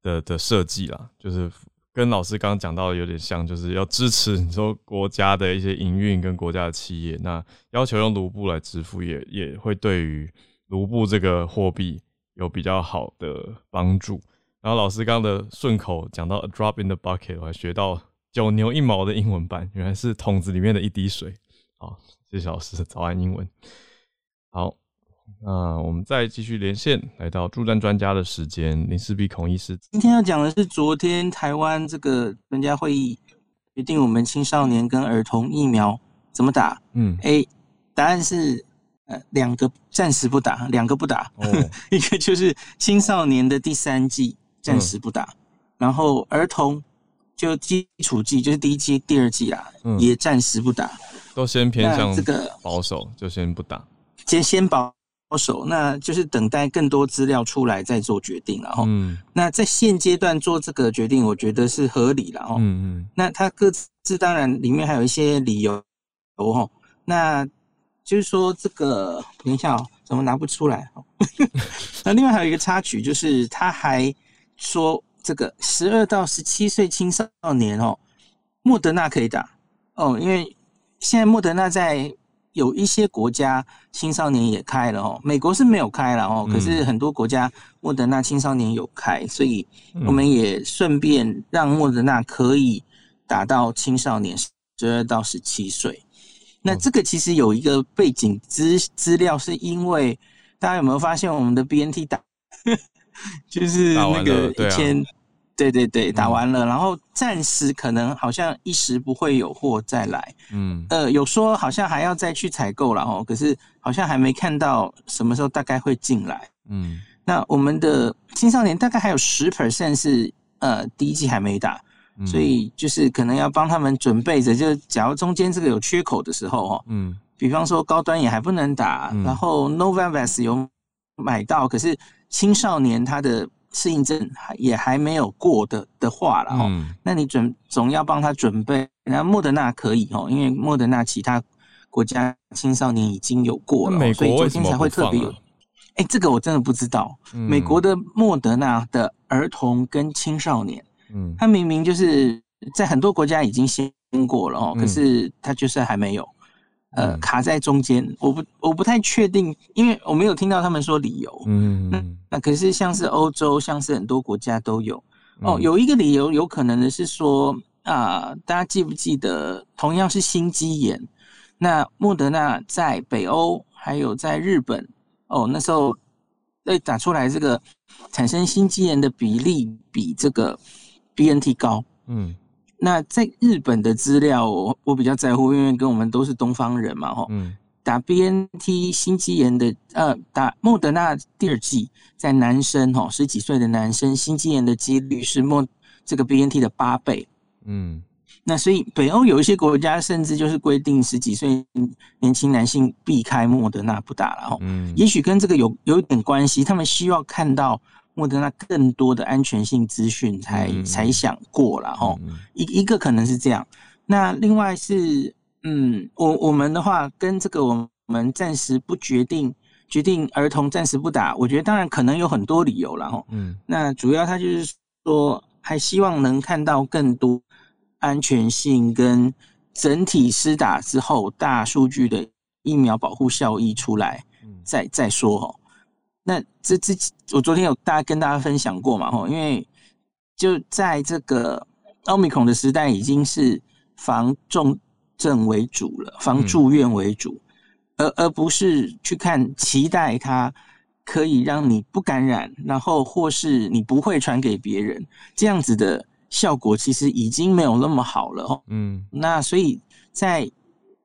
Speaker 1: 的的设计啦，就是。跟老师刚刚讲到的有点像，就是要支持你说国家的一些营运跟国家的企业，那要求用卢布来支付，也也会对于卢布这个货币有比较好的帮助。然后老师刚刚的顺口讲到 a drop in the bucket，我还学到九牛一毛的英文版，原来是桶子里面的一滴水。好，谢谢老师，早安英文。好，那我们再继续连线，来到助战专家的时间，林世璧孔医师。
Speaker 7: 今天要讲的是昨天台湾这个专家会议决定我们青少年跟儿童疫苗怎么打。
Speaker 1: 嗯
Speaker 7: ，A 答案是呃两个暂时不打，两个不打，
Speaker 1: 哦
Speaker 7: 一个就是青少年的第三剂暂时不打，然后儿童就基础剂就是第一剂、第二剂啦，
Speaker 1: 嗯
Speaker 7: 也暂时不打，
Speaker 1: 都先偏向
Speaker 7: 这个
Speaker 1: 保守，就先不打。
Speaker 7: 先先保守，那就是等待更多资料出来再做决定了哈。
Speaker 1: 嗯
Speaker 7: 那在现阶段做这个决定，我觉得是合理了哈。
Speaker 1: 嗯嗯
Speaker 7: 那他各自当然里面还有一些理由哦，那就是说这个等一下哦，怎么拿不出来？哦 那另外还有一个插曲，就是他还说这个十二到十七岁青少年哦，莫德纳可以打哦，因为现在莫德纳在有一些国家青少年也开了哦，美国是没有开了哦，可是很多国家莫德纳青少年有开，所以我们也顺便让莫德纳可以打到青少年十二到十七岁。那这个其实有一个背景资资料，是因为大家有没有发现我们的 BNT 打 就是那个一千，对对对，打完了，然后暂时可能好像一时不会有货再来，
Speaker 1: 嗯。
Speaker 7: 呃，有说好像还要再去采购了哦，可是好像还没看到什么时候大概会进来。
Speaker 1: 嗯。
Speaker 7: 那我们的青少年大概还有十 percent 是呃第一季还没打，
Speaker 1: 嗯，
Speaker 7: 所以就是可能要帮他们准备着，就假如中间这个有缺口的时候哦，
Speaker 1: 嗯。
Speaker 7: 比方说高端也还不能打，
Speaker 1: 嗯。
Speaker 7: 然后 Novavax 有买到，可是青少年他的适应症还也还没有过的的话了哦，
Speaker 1: 嗯
Speaker 7: 那你准总要帮他准备。然后莫德纳可以哦，因为莫德纳其他国家青少年已经有过了所以昨天才会特别有
Speaker 1: 啊？
Speaker 7: 哎、这个我真的不知道。
Speaker 1: 嗯
Speaker 7: 美国的莫德纳的儿童跟青少年，
Speaker 1: 嗯
Speaker 7: 他明明就是在很多国家已经先过了哦，
Speaker 1: 嗯
Speaker 7: 可是他就是还没有，呃，
Speaker 1: 嗯
Speaker 7: 卡在中间。我不我不太确定，因为我没有听到他们说理由。
Speaker 1: 嗯嗯
Speaker 7: 那可是像是欧洲，像是很多国家都有哦。
Speaker 1: 嗯
Speaker 7: 有一个理由，有可能的是说啊、大家记不记得，同样是心肌炎，那莫德纳在北欧还有在日本哦，那时候被打出来这个产生心肌炎的比例比这个 BNT 高。
Speaker 1: 嗯
Speaker 7: 那在日本的资料我，我比较在乎，因为跟我们都是东方人嘛，哈、
Speaker 1: 嗯
Speaker 7: 打 BNT 心肌炎的，呃，打莫德纳第二剂，在男生哈十几岁的男生心肌炎的几率是莫这个 BNT 的八倍。
Speaker 1: 嗯
Speaker 7: 那所以北欧有一些国家甚至就是规定十几岁年轻男性避开莫德纳不打了哈。
Speaker 1: 嗯
Speaker 7: 也许跟这个有有一点关系，他们需要看到莫德纳更多的安全性资讯才、
Speaker 1: 嗯
Speaker 7: 才想过了哈。
Speaker 1: 嗯
Speaker 7: 一一个可能是这样，那另外是，嗯，我我们的话跟这个我们暂时不决定，决定儿童暂时不打，我觉得当然可能有很多理由了哈。
Speaker 1: 嗯
Speaker 7: 那主要他就是说，还希望能看到更多安全性跟整体施打之后大数据的疫苗保护效益出来，
Speaker 1: 嗯
Speaker 7: 再再说哈。那这这我昨天有大家跟大家分享过嘛吼，因为就在这个奥密克戎的时代，已经是防重症为主了，防住院为主，而而不是去看期待它可以让你不感染，然后或是你不会传给别人，这样子的效果其实已经没有那么好了哦。
Speaker 1: 嗯
Speaker 7: 那所以在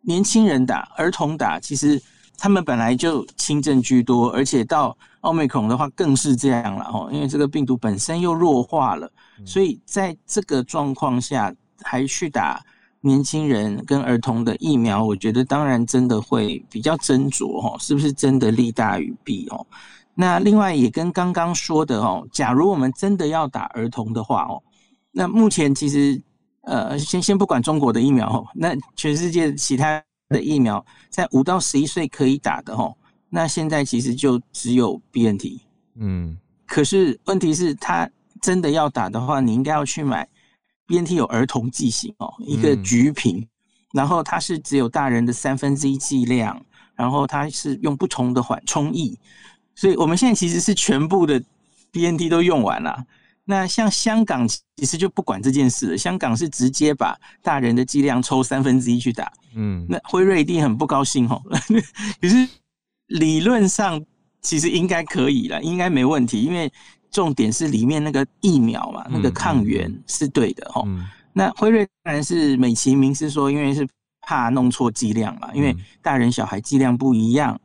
Speaker 7: 年轻人打、儿童打，其实他们本来就轻症居多，而且到奥密克戎的话更是这样了哦，因为这个病毒本身又弱化了，所以在这个状况下还去打年轻人跟儿童的疫苗，我觉得当然真的会比较斟酌哦，是不是真的利大于弊哦？那另外也跟刚刚说的哦，假如我们真的要打儿童的话哦，那目前其实呃，先先不管中国的疫苗哦，那全世界其他的疫苗在五到十一岁可以打的哦，那现在其实就只有 BNT。
Speaker 1: 嗯
Speaker 7: 可是问题是，他真的要打的话，你应该要去买 BNT 有儿童剂型哦，一个
Speaker 1: 嗯
Speaker 7: 橘瓶，然后它是只有大人的三分之一剂量，然后它是用不同的缓冲液，所以我们现在其实是全部的 BNT 都用完了。那像香港其实就不管这件事了，香港是直接把大人的剂量抽三分之一去打，
Speaker 1: 嗯，
Speaker 7: 那辉瑞一定很不高兴哦。可是理论上其实应该可以了，应该没问题，因为重点是里面那个疫苗嘛，那个抗原是对的哦。
Speaker 1: 嗯
Speaker 7: 那辉瑞当然是美其名是说，因为是怕弄错剂量嘛，因为大人小孩剂量不一样，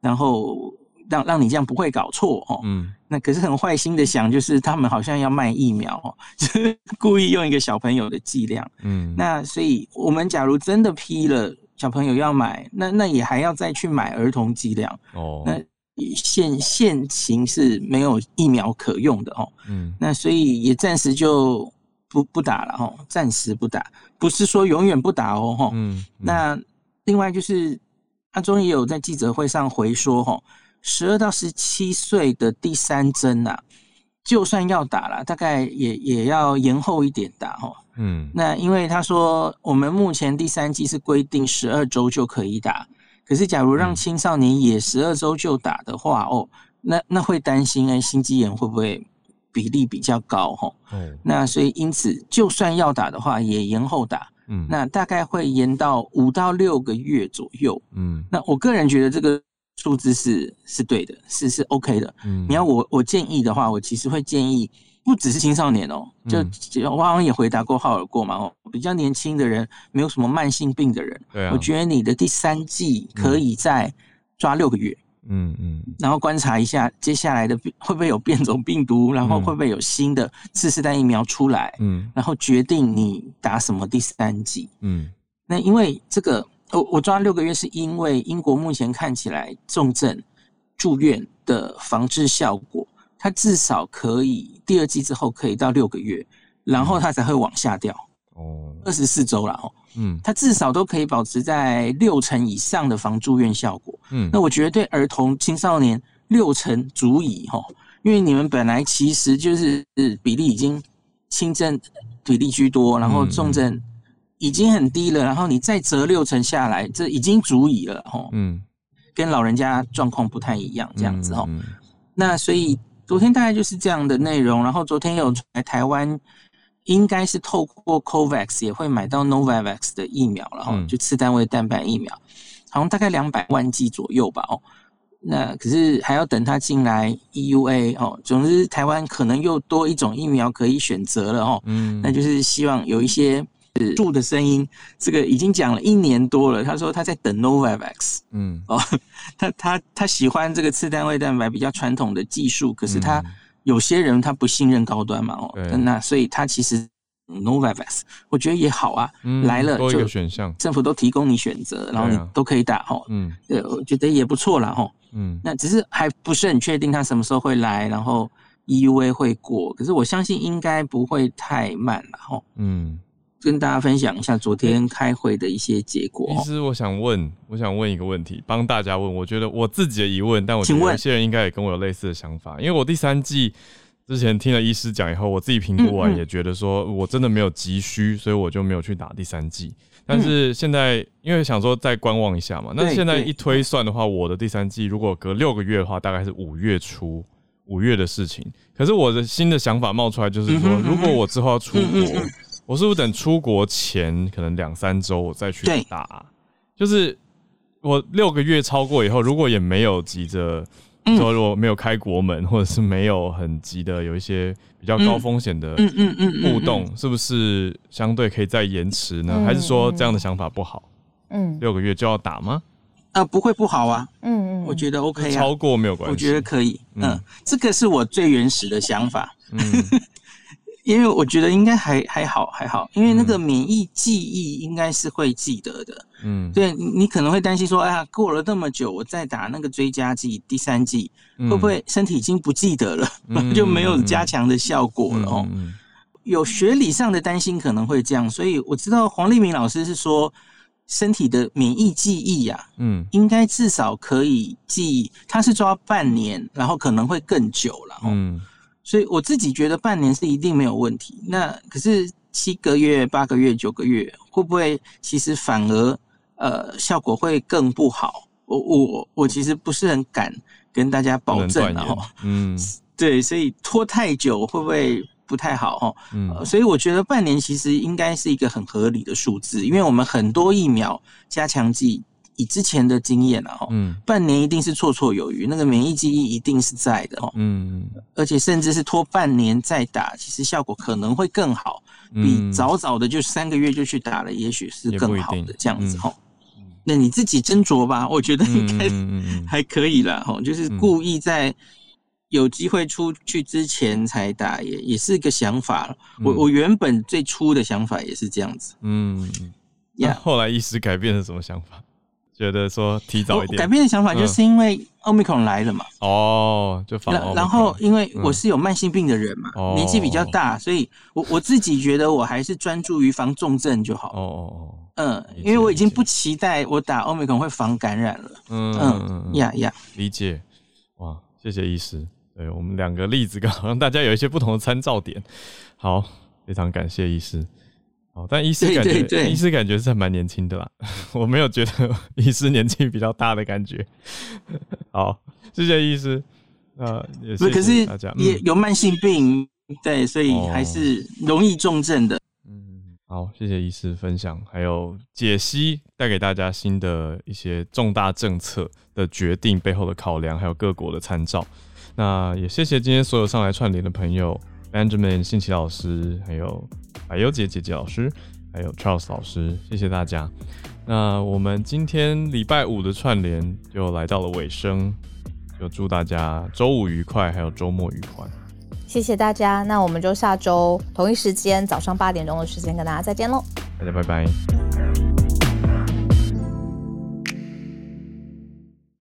Speaker 7: 然后让让你这样不会搞错哦。
Speaker 1: 嗯
Speaker 7: 那可是很坏心的想，就是他们好像要卖疫苗哦，就是故意用一个小朋友的剂量。
Speaker 1: 嗯，
Speaker 7: 那所以我们假如真的批了小朋友要买，那那也还要再去买儿童剂量。
Speaker 1: 哦，
Speaker 7: 那现现情是没有疫苗可用的哦。
Speaker 1: 嗯
Speaker 7: 那所以也暂时就不不打了哦，暂时不打，不是说永远不打哦哈。
Speaker 1: 嗯，
Speaker 7: 那另外就是阿中也有在记者会上回说吼，十二到十七岁的第三针呐、就算要打了，大概也也要延后一点打哦。
Speaker 1: 嗯
Speaker 7: 那因为他说，我们目前第三剂是规定十二周就可以打，可是假如让青少年也十二周就打的话，哦，那那会担心哎，心肌炎会不会比例比较高吼？
Speaker 1: 嗯
Speaker 7: 那所以因此，就算要打的话，也延后打，
Speaker 1: 嗯
Speaker 7: 那大概会延到五到六个月左右。
Speaker 1: 嗯
Speaker 7: 那我个人觉得这个数字是是对的，是是 OK 的。
Speaker 1: 嗯，
Speaker 7: 你要我我建议的话，我其实会建议不只是青少年哦，就
Speaker 1: 嗯。
Speaker 7: 就我好像也回答过浩尔过嘛哦，比较年轻的人，没有什么慢性病的人，
Speaker 1: 对啊。
Speaker 7: 我觉得你的第三季可以再抓六个月，
Speaker 1: 嗯嗯。
Speaker 7: 然后观察一下接下来的会不会有变种病毒，然后
Speaker 1: 嗯。
Speaker 7: 会不会有新的次世代疫苗出来，
Speaker 1: 嗯。
Speaker 7: 然后决定你打什么第三季。
Speaker 1: 嗯。
Speaker 7: 那因为这个，我我抓六个月，是因为英国目前看起来重症住院的防治效果，它至少可以第二季之后可以到六个月，然后它才会往下掉，
Speaker 1: 哦
Speaker 7: 二十四周了哦，
Speaker 1: 嗯
Speaker 7: 它至少都可以保持在六成以上的防住院效果。
Speaker 1: 嗯
Speaker 7: 那我觉得对儿童青少年六成足以哈，因为你们本来其实就是比例已经轻症比例居多，然后重症已经很低了，然后你再折六成下来，这已经足以了哈，
Speaker 1: 嗯
Speaker 7: 跟老人家状况不太一样这样子哈。
Speaker 1: 嗯
Speaker 7: 那所以昨天大概就是这样的内容，然后昨天有来台湾。应该是透过 COVAX 也会买到 Novavax 的疫苗了哈，
Speaker 1: 嗯
Speaker 7: 就次单位蛋白疫苗，好像大概两百万剂左右吧哦。那可是还要等它进来 EUA 哦。总之，台湾可能又多一种疫苗可以选择了哦。
Speaker 1: 嗯，
Speaker 7: 那就是希望有一些呃住的声音，这个已经讲了一年多了。他说他在等 Novavax
Speaker 1: 嗯
Speaker 7: 哦，他他他喜欢这个次单位蛋白比较传统的技术，可是他
Speaker 1: 嗯
Speaker 7: 有些人他不信任高端嘛哦，那所以他其实 Novavax 我觉得也好啊，
Speaker 1: 嗯
Speaker 7: 来了就
Speaker 1: 个选项，
Speaker 7: 政府都提供你选择，然后你都可以打哦。
Speaker 1: 嗯
Speaker 7: 对，我觉得也不错啦哦。
Speaker 1: 嗯
Speaker 7: 那只是还不是很确定他什么时候会来，然后 EUA 会过，可是我相信应该不会太慢了吼。
Speaker 1: 嗯。
Speaker 7: 跟大家分享一下昨天开会的一些结果哦。
Speaker 1: 其实我想问，我想问一个问题，帮大家问。我觉得我自己的疑问，但我觉得有些人应该也跟我有类似的想法。因为我第三季之前听了医师讲以后，我自己评估完也觉得说我真的没有急需，所以我就没有去打第三季。但是现在因为想说再观望一下嘛，那现在一推算的话，我的第三季如果隔六个月的话，大概是五月初。五月的事情，可是我的新的想法冒出来，就是说，如果我之后要出国
Speaker 7: 嗯，
Speaker 1: 我是不是等出国前可能两三周我再去打啊？就是我六个月超过以后，如果也没有急着
Speaker 7: 嗯
Speaker 1: 说如果没有开国门，或者是没有很急的有一些比较高风险的
Speaker 7: 嗯嗯嗯嗯
Speaker 1: 互动，是不是相对可以再延迟呢？
Speaker 2: 嗯
Speaker 1: 还是说这样的想法不好？
Speaker 2: 嗯
Speaker 1: 六个月就要打吗？
Speaker 7: 啊，不会不好啊，
Speaker 2: 嗯嗯，
Speaker 7: 我觉得 OK 啊，
Speaker 1: 超过没有关系。
Speaker 7: 我觉得可以。
Speaker 1: 嗯
Speaker 7: 嗯，这个是我最原始的想法，
Speaker 1: 嗯
Speaker 7: 因为我觉得应该还还好还好，因为那个
Speaker 1: 嗯。
Speaker 7: 免疫记忆应该是会记得的。
Speaker 1: 嗯，
Speaker 7: 对你你可能会担心说，哎呀，过了那么久，我再打那个追加剂第三剂，
Speaker 1: 嗯。
Speaker 7: 会不会身体已经不记得了，
Speaker 1: 嗯
Speaker 7: 就没有加强的效果
Speaker 1: 嗯
Speaker 7: 了哦？
Speaker 1: 嗯
Speaker 7: 有学理上的担心可能会这样，所以我知道黄立明老师是说，身体的免疫记忆呀、
Speaker 1: 嗯。
Speaker 7: 应该至少可以记，他是抓半年，然后可能会更久了哦。
Speaker 1: 嗯
Speaker 7: 所以我自己觉得半年是一定没有问题。那可是七个月、八个月、九个月，会不会其实反而呃效果会更不好？我我我其实不是很敢跟大家保证
Speaker 1: 断言
Speaker 7: 然后。
Speaker 1: 嗯
Speaker 7: 对，所以拖太久会不会不太好哈。
Speaker 1: 嗯
Speaker 7: 呃所以我觉得半年其实应该是一个很合理的数字，因为我们很多疫苗加强剂以之前的经验啊，哈，
Speaker 1: 嗯。
Speaker 7: 半年一定是绰绰有余，那个免疫记忆一定是在的哦，
Speaker 1: 嗯。
Speaker 7: 而且甚至是拖半年再打，其实效果可能会更好，比
Speaker 1: 嗯
Speaker 7: 早早的就三个月就去打了，也许是更好的这样子
Speaker 1: 嗯。
Speaker 7: 哈。那你自己斟酌吧，我觉得应该还可以啦，哈，就是
Speaker 1: 嗯。
Speaker 7: 故意在有机会出去之前才打，也也是个想法。我
Speaker 1: 嗯。
Speaker 7: 我原本最初的想法也是这样子。
Speaker 1: 嗯嗯，那
Speaker 7: 呀。
Speaker 1: 后来医师改变了什么想法？觉得说提早一点
Speaker 7: 改变的想法就是因为奥密克戎来了嘛，
Speaker 1: 哦，就防
Speaker 7: 然然后因为
Speaker 1: 嗯
Speaker 7: 我是有慢性病的人嘛，
Speaker 1: 哦
Speaker 7: 年纪比较大，所以我我自己觉得我还是专注于防重症就好
Speaker 1: 哦
Speaker 7: 哦。
Speaker 1: 哦嗯，
Speaker 7: 因为我已经不期待我打奥密克戎会防感染了。
Speaker 1: 哦，嗯
Speaker 7: 嗯呀呀，
Speaker 1: 理解，哇，谢谢医师。对我们两个例子，刚好让大家有一些不同的参照点。好，非常感谢医师。好，但医师感觉，医师感觉是还蛮年轻的啦，我没有觉得 医师年纪比较大的感觉。好，谢谢医师。呃也
Speaker 7: 是，可是
Speaker 1: 大家。嗯
Speaker 7: 也有慢性病，对，所以
Speaker 1: 哦
Speaker 7: 还是容易重症的。
Speaker 1: 嗯，好，谢谢医师分享，还有解析，带给大家新的一些重大政策的决定背后的考量，还有各国的参照。那也谢谢今天所有上来串联的朋友，Benjamin 信奇老师，还有百优姐姐姐老师，还有 Charles 老师，谢谢大家。那我们今天礼拜五的串联就来到了尾声，就祝大家周五愉快，还有周末愉快。
Speaker 2: 谢谢大家，那我们就下周同一时间早上八点钟的时间跟大家再见喽。
Speaker 1: 大家拜拜。